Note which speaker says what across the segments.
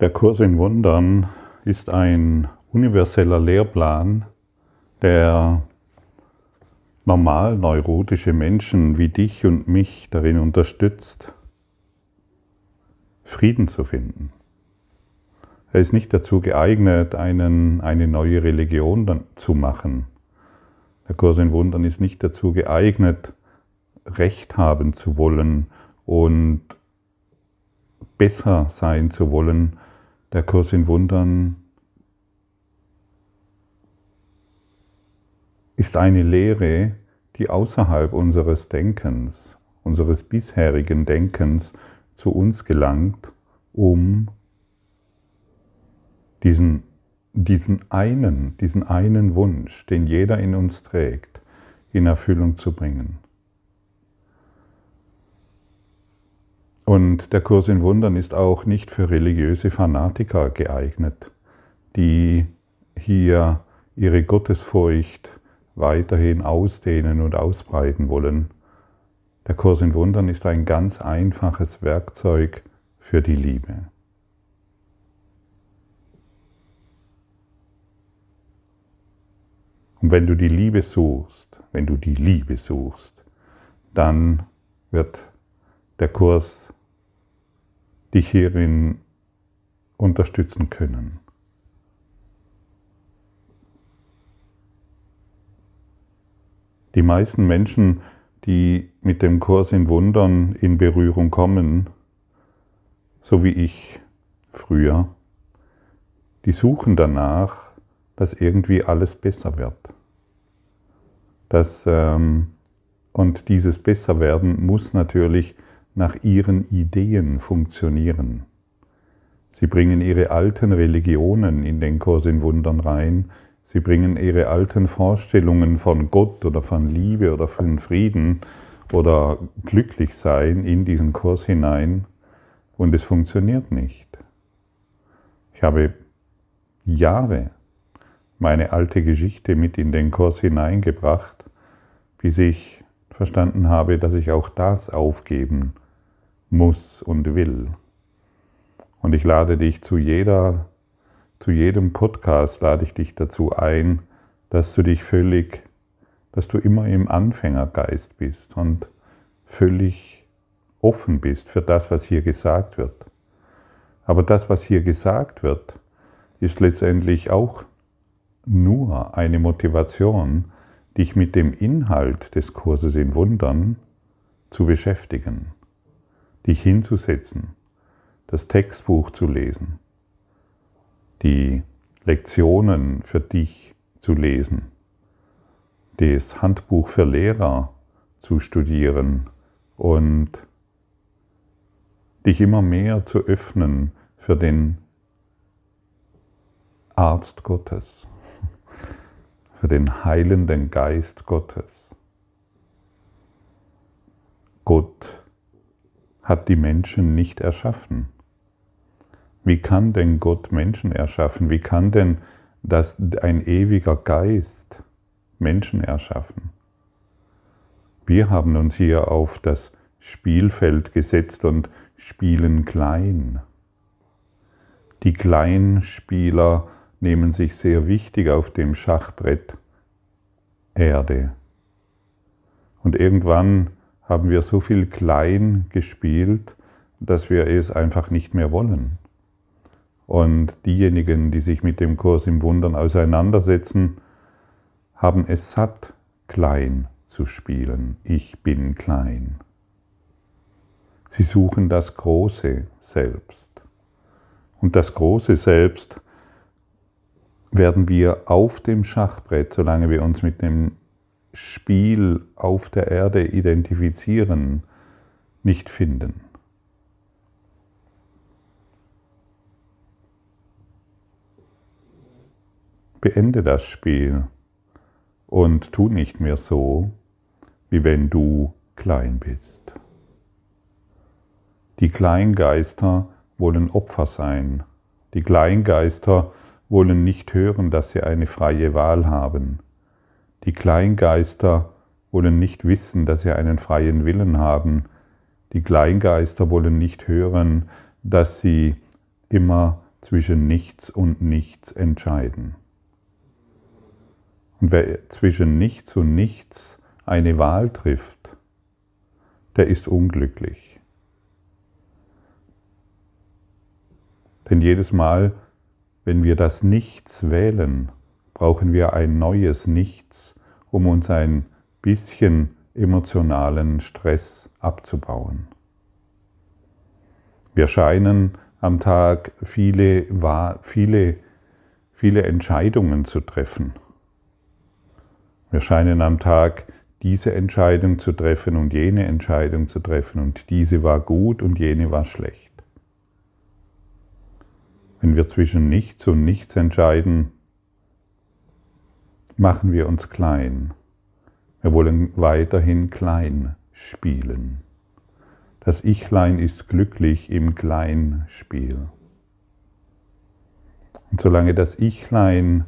Speaker 1: Der Kurs in Wundern ist ein universeller Lehrplan, der normal neurotische Menschen wie dich und mich darin unterstützt, Frieden zu finden. Er ist nicht dazu geeignet, einen, eine neue Religion zu machen. Der Kurs in Wundern ist nicht dazu geeignet, Recht haben zu wollen und besser sein zu wollen, der Kurs in Wundern ist eine Lehre, die außerhalb unseres Denkens, unseres bisherigen Denkens zu uns gelangt, um diesen, diesen einen, diesen einen Wunsch, den jeder in uns trägt, in Erfüllung zu bringen. Und der Kurs in Wundern ist auch nicht für religiöse Fanatiker geeignet, die hier ihre Gottesfurcht weiterhin ausdehnen und ausbreiten wollen. Der Kurs in Wundern ist ein ganz einfaches Werkzeug für die Liebe. Und wenn du die Liebe suchst, wenn du die Liebe suchst, dann wird der Kurs dich hierin unterstützen können. Die meisten Menschen, die mit dem Kurs in Wundern in Berührung kommen, so wie ich früher, die suchen danach, dass irgendwie alles besser wird. Das, ähm, und dieses Besserwerden muss natürlich nach ihren Ideen funktionieren. Sie bringen ihre alten Religionen in den Kurs in Wundern rein, sie bringen ihre alten Vorstellungen von Gott oder von Liebe oder von Frieden oder Glücklichsein in diesen Kurs hinein und es funktioniert nicht. Ich habe Jahre meine alte Geschichte mit in den Kurs hineingebracht, bis ich verstanden habe, dass ich auch das aufgeben muss und will. Und ich lade dich zu jeder, zu jedem Podcast lade ich dich dazu ein, dass du dich völlig, dass du immer im Anfängergeist bist und völlig offen bist für das, was hier gesagt wird. Aber das, was hier gesagt wird, ist letztendlich auch nur eine Motivation, dich mit dem Inhalt des Kurses in Wundern zu beschäftigen dich hinzusetzen, das Textbuch zu lesen, die Lektionen für dich zu lesen, das Handbuch für Lehrer zu studieren und dich immer mehr zu öffnen für den Arzt Gottes, für den heilenden Geist Gottes. Gott hat die Menschen nicht erschaffen. Wie kann denn Gott Menschen erschaffen? Wie kann denn das, ein ewiger Geist Menschen erschaffen? Wir haben uns hier auf das Spielfeld gesetzt und spielen klein. Die Kleinspieler nehmen sich sehr wichtig auf dem Schachbrett Erde. Und irgendwann haben wir so viel klein gespielt, dass wir es einfach nicht mehr wollen. Und diejenigen, die sich mit dem Kurs im Wundern auseinandersetzen, haben es satt, klein zu spielen. Ich bin klein. Sie suchen das große Selbst. Und das große Selbst werden wir auf dem Schachbrett, solange wir uns mit dem Spiel auf der Erde identifizieren, nicht finden. Beende das Spiel und tu nicht mehr so, wie wenn du klein bist. Die Kleingeister wollen Opfer sein. Die Kleingeister wollen nicht hören, dass sie eine freie Wahl haben. Die Kleingeister wollen nicht wissen, dass sie einen freien Willen haben. Die Kleingeister wollen nicht hören, dass sie immer zwischen nichts und nichts entscheiden. Und wer zwischen nichts und nichts eine Wahl trifft, der ist unglücklich. Denn jedes Mal, wenn wir das Nichts wählen, brauchen wir ein neues Nichts, um uns ein bisschen emotionalen Stress abzubauen. Wir scheinen am Tag viele, viele, viele Entscheidungen zu treffen. Wir scheinen am Tag diese Entscheidung zu treffen und jene Entscheidung zu treffen und diese war gut und jene war schlecht. Wenn wir zwischen nichts und nichts entscheiden, machen wir uns klein. Wir wollen weiterhin klein spielen. Das Ichlein ist glücklich im Kleinspiel. Und solange das Ichlein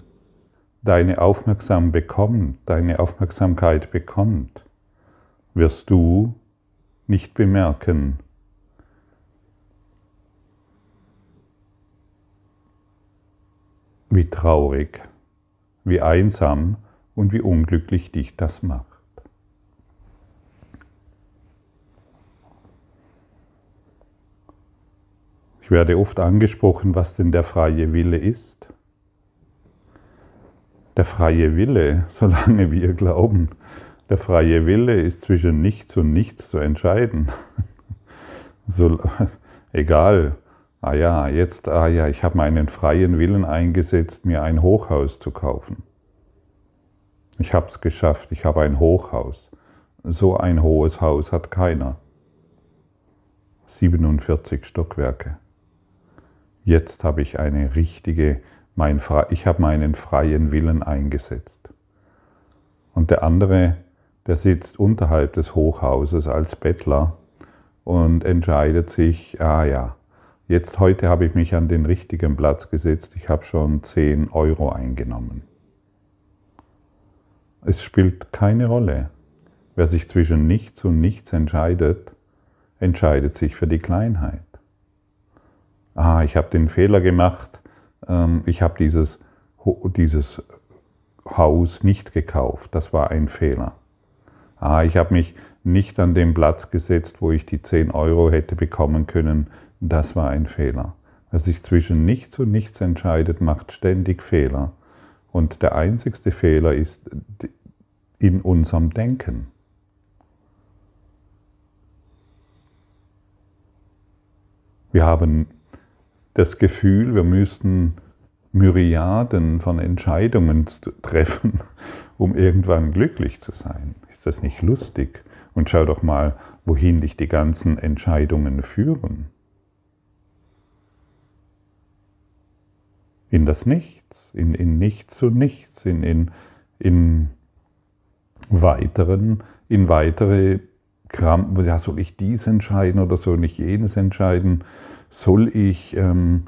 Speaker 1: deine Aufmerksam bekommt, deine Aufmerksamkeit bekommt, wirst du nicht bemerken, wie traurig, wie einsam und wie unglücklich dich das macht. Ich werde oft angesprochen, was denn der freie Wille ist der freie Wille, solange wir glauben, der freie Wille ist zwischen nichts und nichts zu entscheiden. So, egal, ah ja, jetzt, ah ja, ich habe meinen freien Willen eingesetzt, mir ein Hochhaus zu kaufen. Ich habe es geschafft, ich habe ein Hochhaus. So ein hohes Haus hat keiner. 47 Stockwerke. Jetzt habe ich eine richtige mein, ich habe meinen freien Willen eingesetzt. Und der andere, der sitzt unterhalb des Hochhauses als Bettler und entscheidet sich, ah ja, jetzt heute habe ich mich an den richtigen Platz gesetzt, ich habe schon 10 Euro eingenommen. Es spielt keine Rolle. Wer sich zwischen nichts und nichts entscheidet, entscheidet sich für die Kleinheit. Ah, ich habe den Fehler gemacht, ähm, ich habe dieses, dieses Haus nicht gekauft. Das war ein Fehler. Ah, ich habe mich nicht an den Platz gesetzt, wo ich die 10 Euro hätte bekommen können. Das war ein Fehler. Wer sich zwischen nichts und nichts entscheidet, macht ständig Fehler. Und der einzigste Fehler ist in unserem Denken. Wir haben das Gefühl, wir müssten Myriaden von Entscheidungen treffen, um irgendwann glücklich zu sein. Ist das nicht lustig? Und schau doch mal, wohin dich die ganzen Entscheidungen führen. In das Nichts, in, in Nichts zu Nichts, in, in, in weiteren, in weitere Kram, ja, soll ich dies entscheiden oder soll ich jenes entscheiden? soll ich, ähm,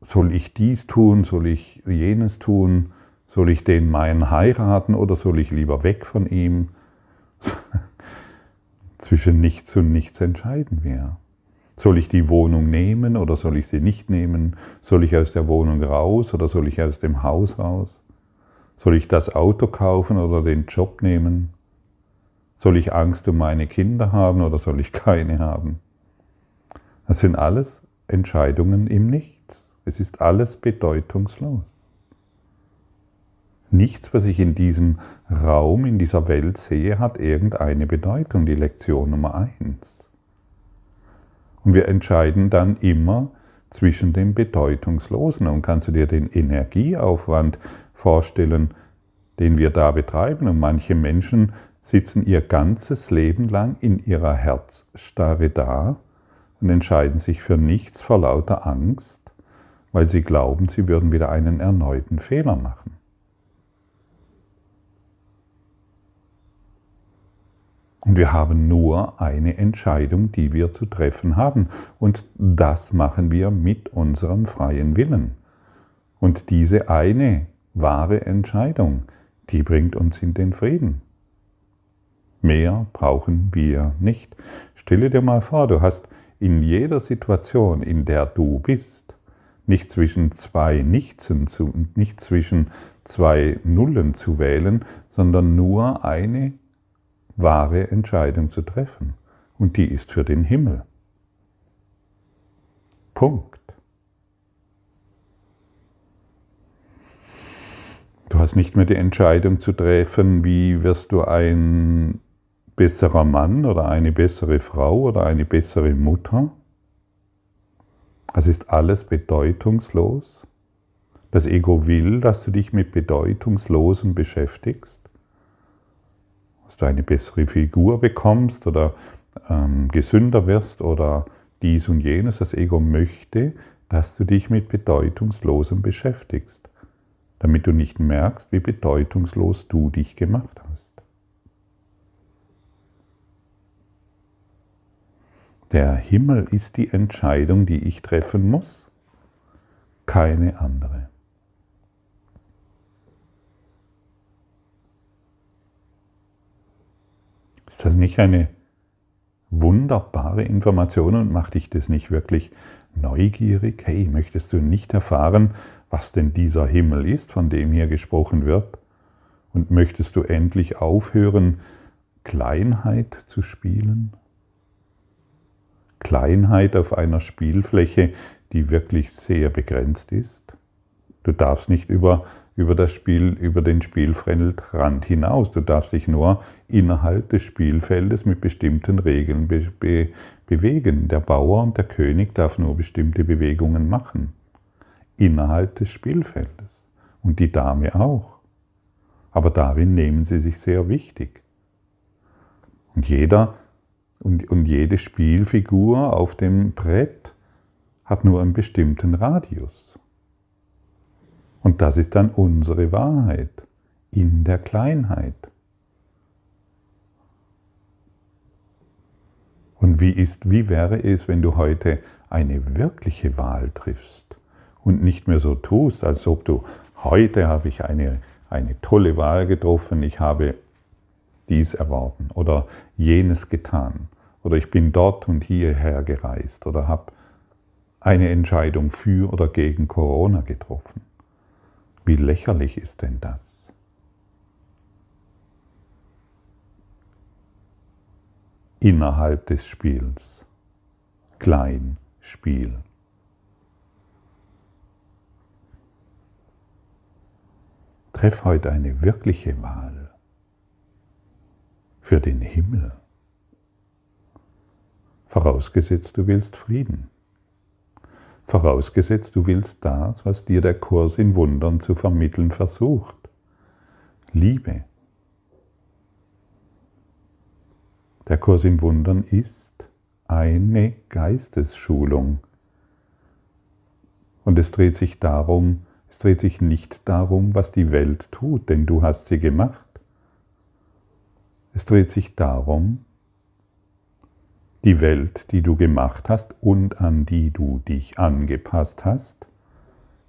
Speaker 1: soll ich dies tun, soll ich jenes tun, soll ich den meinen heiraten oder soll ich lieber weg von ihm? Zwischen nichts und nichts entscheiden wir. Soll ich die Wohnung nehmen oder soll ich sie nicht nehmen? Soll ich aus der Wohnung raus oder soll ich aus dem Haus raus? Soll ich das Auto kaufen oder den Job nehmen? Soll ich Angst um meine Kinder haben oder soll ich keine haben? Das sind alles Entscheidungen im Nichts. Es ist alles bedeutungslos. Nichts, was ich in diesem Raum, in dieser Welt sehe, hat irgendeine Bedeutung. Die Lektion Nummer eins. Und wir entscheiden dann immer zwischen dem Bedeutungslosen. Und kannst du dir den Energieaufwand vorstellen, den wir da betreiben? Und manche Menschen sitzen ihr ganzes Leben lang in ihrer Herzstarre da und entscheiden sich für nichts vor lauter Angst, weil sie glauben, sie würden wieder einen erneuten Fehler machen. Und wir haben nur eine Entscheidung, die wir zu treffen haben. Und das machen wir mit unserem freien Willen. Und diese eine wahre Entscheidung, die bringt uns in den Frieden. Mehr brauchen wir nicht. Stelle dir mal vor, du hast in jeder Situation, in der du bist, nicht zwischen zwei Nichtsen zu, nicht zwischen zwei Nullen zu wählen, sondern nur eine wahre Entscheidung zu treffen. Und die ist für den Himmel. Punkt. Du hast nicht mehr die Entscheidung zu treffen, wie wirst du ein besserer Mann oder eine bessere Frau oder eine bessere Mutter. Das ist alles bedeutungslos. Das Ego will, dass du dich mit Bedeutungslosem beschäftigst, dass du eine bessere Figur bekommst oder ähm, gesünder wirst oder dies und jenes. Das Ego möchte, dass du dich mit Bedeutungslosem beschäftigst, damit du nicht merkst, wie bedeutungslos du dich gemacht hast. Der Himmel ist die Entscheidung, die ich treffen muss, keine andere. Ist das nicht eine wunderbare Information und macht dich das nicht wirklich neugierig? Hey, möchtest du nicht erfahren, was denn dieser Himmel ist, von dem hier gesprochen wird? Und möchtest du endlich aufhören, Kleinheit zu spielen? Kleinheit auf einer Spielfläche, die wirklich sehr begrenzt ist? Du darfst nicht über über das Spiel, über den Spielfeldrand hinaus. Du darfst dich nur innerhalb des Spielfeldes mit bestimmten Regeln be be bewegen. Der Bauer und der König darf nur bestimmte Bewegungen machen. Innerhalb des Spielfeldes. Und die Dame auch. Aber darin nehmen sie sich sehr wichtig. Und jeder und, und jede Spielfigur auf dem Brett hat nur einen bestimmten Radius. Und das ist dann unsere Wahrheit in der Kleinheit. Und wie, ist, wie wäre es, wenn du heute eine wirkliche Wahl triffst und nicht mehr so tust, als ob du, heute habe ich eine, eine tolle Wahl getroffen, ich habe dies erworben oder jenes getan oder ich bin dort und hierher gereist oder habe eine Entscheidung für oder gegen Corona getroffen. Wie lächerlich ist denn das? Innerhalb des Spiels. Kleinspiel. Treff heute eine wirkliche Wahl für den Himmel. Vorausgesetzt, du willst Frieden. Vorausgesetzt, du willst das, was dir der Kurs in Wundern zu vermitteln versucht. Liebe. Der Kurs in Wundern ist eine Geistesschulung. Und es dreht sich darum, es dreht sich nicht darum, was die Welt tut, denn du hast sie gemacht. Es dreht sich darum, die Welt, die du gemacht hast und an die du dich angepasst hast,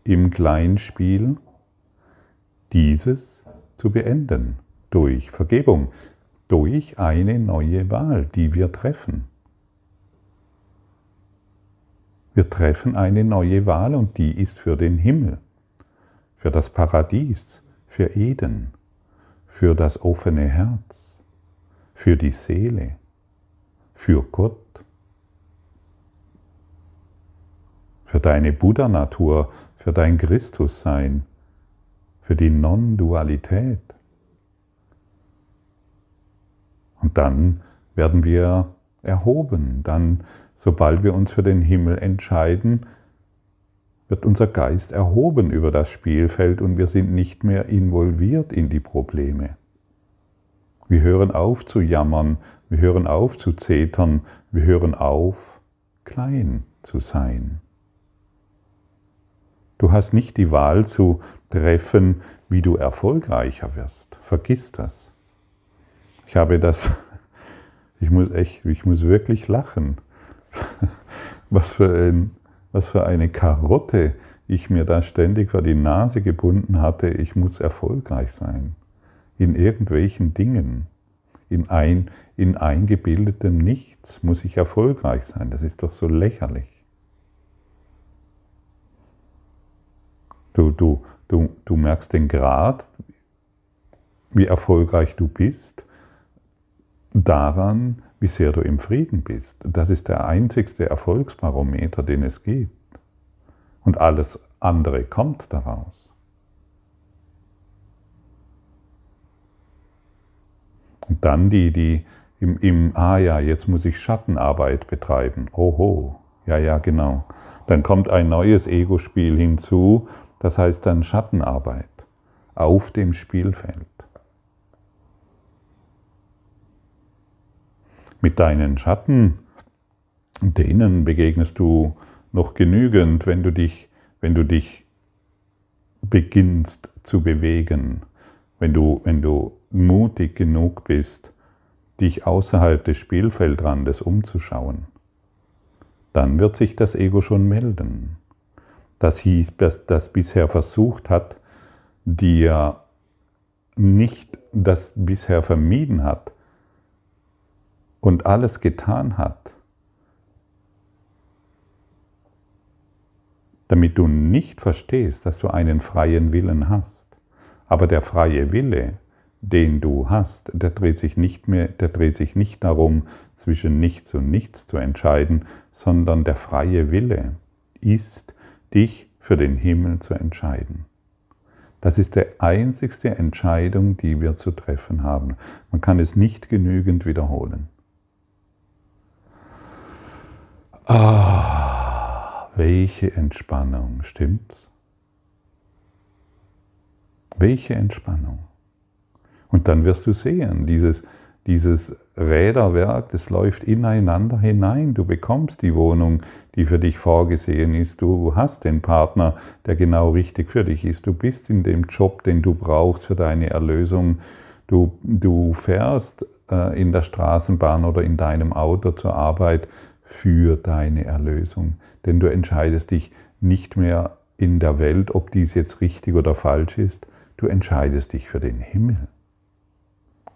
Speaker 1: im Kleinspiel dieses zu beenden durch Vergebung, durch eine neue Wahl, die wir treffen. Wir treffen eine neue Wahl und die ist für den Himmel, für das Paradies, für Eden, für das offene Herz, für die Seele für Gott, für deine Buddha-Natur, für dein Christussein, für die Non-Dualität. Und dann werden wir erhoben. Dann, sobald wir uns für den Himmel entscheiden, wird unser Geist erhoben über das Spielfeld und wir sind nicht mehr involviert in die Probleme. Wir hören auf zu jammern, wir hören auf zu zetern, wir hören auf, klein zu sein. Du hast nicht die Wahl zu treffen, wie du erfolgreicher wirst. Vergiss das. Ich habe das, ich muss echt, ich muss wirklich lachen. Was für, ein, was für eine Karotte ich mir da ständig vor die Nase gebunden hatte, ich muss erfolgreich sein. In irgendwelchen Dingen in, ein, in eingebildetem Nichts muss ich erfolgreich sein. Das ist doch so lächerlich. Du, du, du, du merkst den Grad, wie erfolgreich du bist, daran, wie sehr du im Frieden bist. Das ist der einzigste Erfolgsbarometer, den es gibt. Und alles andere kommt daraus. Dann die, die im, im, ah ja, jetzt muss ich Schattenarbeit betreiben. Oho, ja, ja, genau. Dann kommt ein neues Ego-Spiel hinzu, das heißt dann Schattenarbeit auf dem Spielfeld. Mit deinen Schatten, denen begegnest du noch genügend, wenn du dich, wenn du dich beginnst zu bewegen, wenn du, wenn du mutig genug bist, dich außerhalb des Spielfeldrandes umzuschauen, dann wird sich das Ego schon melden. Das, hieß, das, das bisher versucht hat, dir nicht das bisher vermieden hat und alles getan hat, damit du nicht verstehst, dass du einen freien Willen hast. Aber der freie Wille den du hast, der dreht sich nicht mehr, der dreht sich nicht darum, zwischen nichts und nichts zu entscheiden, sondern der freie Wille ist, dich für den Himmel zu entscheiden. Das ist die einzigste Entscheidung, die wir zu treffen haben. Man kann es nicht genügend wiederholen. Ah, welche Entspannung, stimmt's? Welche Entspannung. Und dann wirst du sehen, dieses, dieses Räderwerk, das läuft ineinander hinein. Du bekommst die Wohnung, die für dich vorgesehen ist. Du hast den Partner, der genau richtig für dich ist. Du bist in dem Job, den du brauchst für deine Erlösung. Du, du fährst äh, in der Straßenbahn oder in deinem Auto zur Arbeit für deine Erlösung. Denn du entscheidest dich nicht mehr in der Welt, ob dies jetzt richtig oder falsch ist. Du entscheidest dich für den Himmel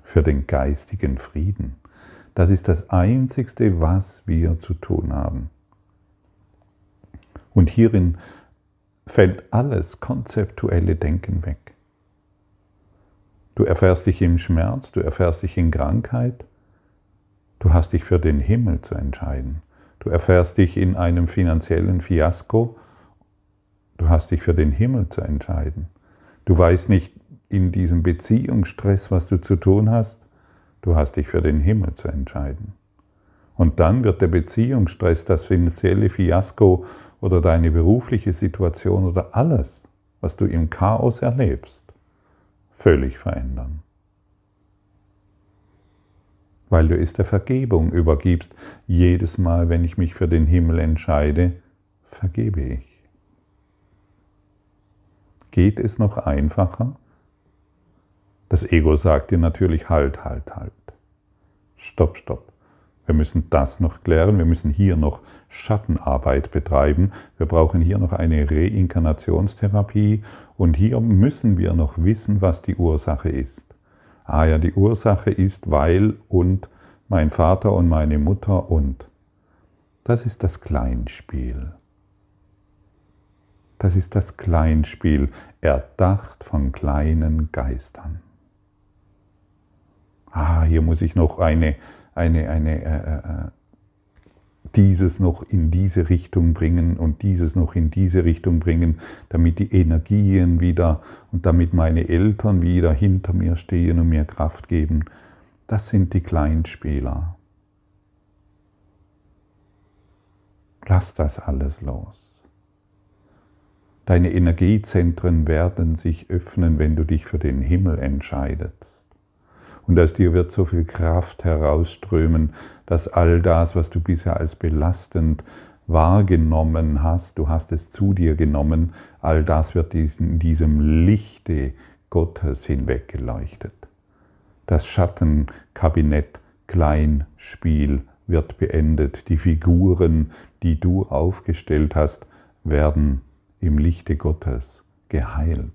Speaker 1: für den geistigen Frieden. Das ist das Einzigste, was wir zu tun haben. Und hierin fällt alles konzeptuelle Denken weg. Du erfährst dich im Schmerz, du erfährst dich in Krankheit, du hast dich für den Himmel zu entscheiden. Du erfährst dich in einem finanziellen Fiasko, du hast dich für den Himmel zu entscheiden. Du weißt nicht, in diesem Beziehungsstress, was du zu tun hast, du hast dich für den Himmel zu entscheiden. Und dann wird der Beziehungsstress, das finanzielle Fiasko oder deine berufliche Situation oder alles, was du im Chaos erlebst, völlig verändern. Weil du es der Vergebung übergibst. Jedes Mal, wenn ich mich für den Himmel entscheide, vergebe ich. Geht es noch einfacher? Das Ego sagt dir natürlich, halt, halt, halt. Stopp, stopp. Wir müssen das noch klären, wir müssen hier noch Schattenarbeit betreiben, wir brauchen hier noch eine Reinkarnationstherapie und hier müssen wir noch wissen, was die Ursache ist. Ah ja, die Ursache ist, weil und mein Vater und meine Mutter und. Das ist das Kleinspiel. Das ist das Kleinspiel, erdacht von kleinen Geistern ah, hier muss ich noch eine, eine, eine, äh, äh, äh, dieses noch in diese Richtung bringen und dieses noch in diese Richtung bringen, damit die Energien wieder und damit meine Eltern wieder hinter mir stehen und mir Kraft geben. Das sind die Kleinspieler. Lass das alles los. Deine Energiezentren werden sich öffnen, wenn du dich für den Himmel entscheidest. Und aus dir wird so viel Kraft herausströmen, dass all das, was du bisher als belastend wahrgenommen hast, du hast es zu dir genommen, all das wird in diesem Lichte Gottes hinweggeleuchtet. Das Schattenkabinett Kleinspiel wird beendet. Die Figuren, die du aufgestellt hast, werden im Lichte Gottes geheilt.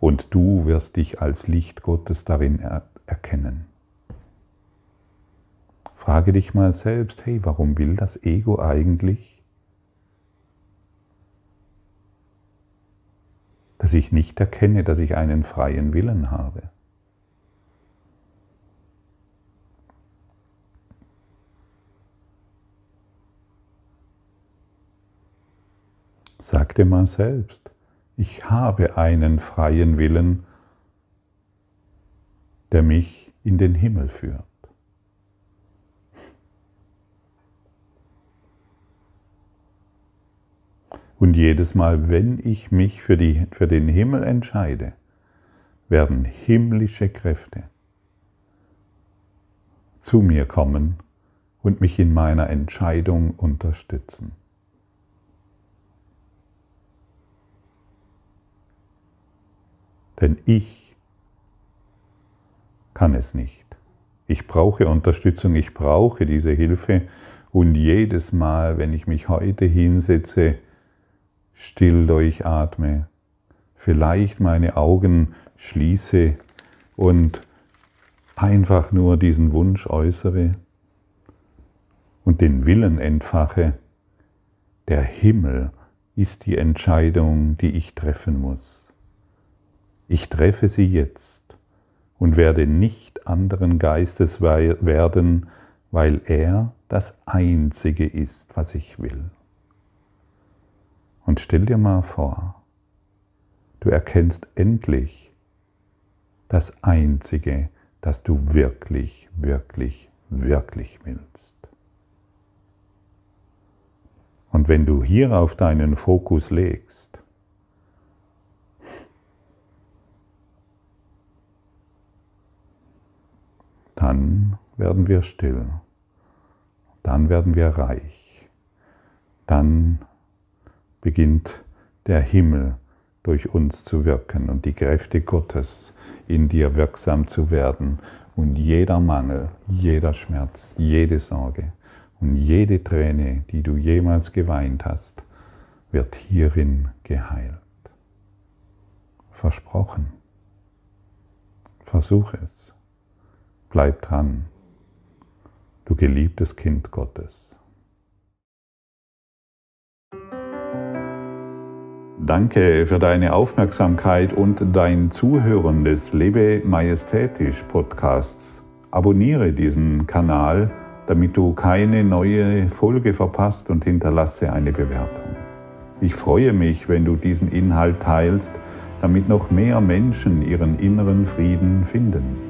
Speaker 1: Und du wirst dich als Licht Gottes darin erkennen. Frage dich mal selbst, hey, warum will das Ego eigentlich? dass ich nicht erkenne, dass ich einen freien Willen habe. Sag dir mal selbst, ich habe einen freien Willen, der mich in den Himmel führt. Und jedes Mal, wenn ich mich für, die, für den Himmel entscheide, werden himmlische Kräfte zu mir kommen und mich in meiner Entscheidung unterstützen. Denn ich kann es nicht. Ich brauche Unterstützung, ich brauche diese Hilfe und jedes Mal, wenn ich mich heute hinsetze, still durchatme, vielleicht meine Augen schließe und einfach nur diesen Wunsch äußere und den Willen entfache, der Himmel ist die Entscheidung, die ich treffen muss. Ich treffe sie jetzt und werde nicht anderen Geistes werden, weil er das Einzige ist, was ich will. Und stell dir mal vor, du erkennst endlich das Einzige, das du wirklich, wirklich, wirklich willst. Und wenn du hierauf deinen Fokus legst, dann werden wir still, dann werden wir reich, dann beginnt der Himmel durch uns zu wirken und die Kräfte Gottes in dir wirksam zu werden und jeder Mangel, jeder Schmerz, jede Sorge und jede Träne, die du jemals geweint hast, wird hierin geheilt. Versprochen. Versuch es. Bleib dran. Du geliebtes Kind Gottes. Danke für deine Aufmerksamkeit und dein Zuhören des Lebe Majestätisch Podcasts. Abonniere diesen Kanal, damit du keine neue Folge verpasst und hinterlasse eine Bewertung. Ich freue mich, wenn du diesen Inhalt teilst, damit noch mehr Menschen ihren inneren Frieden finden.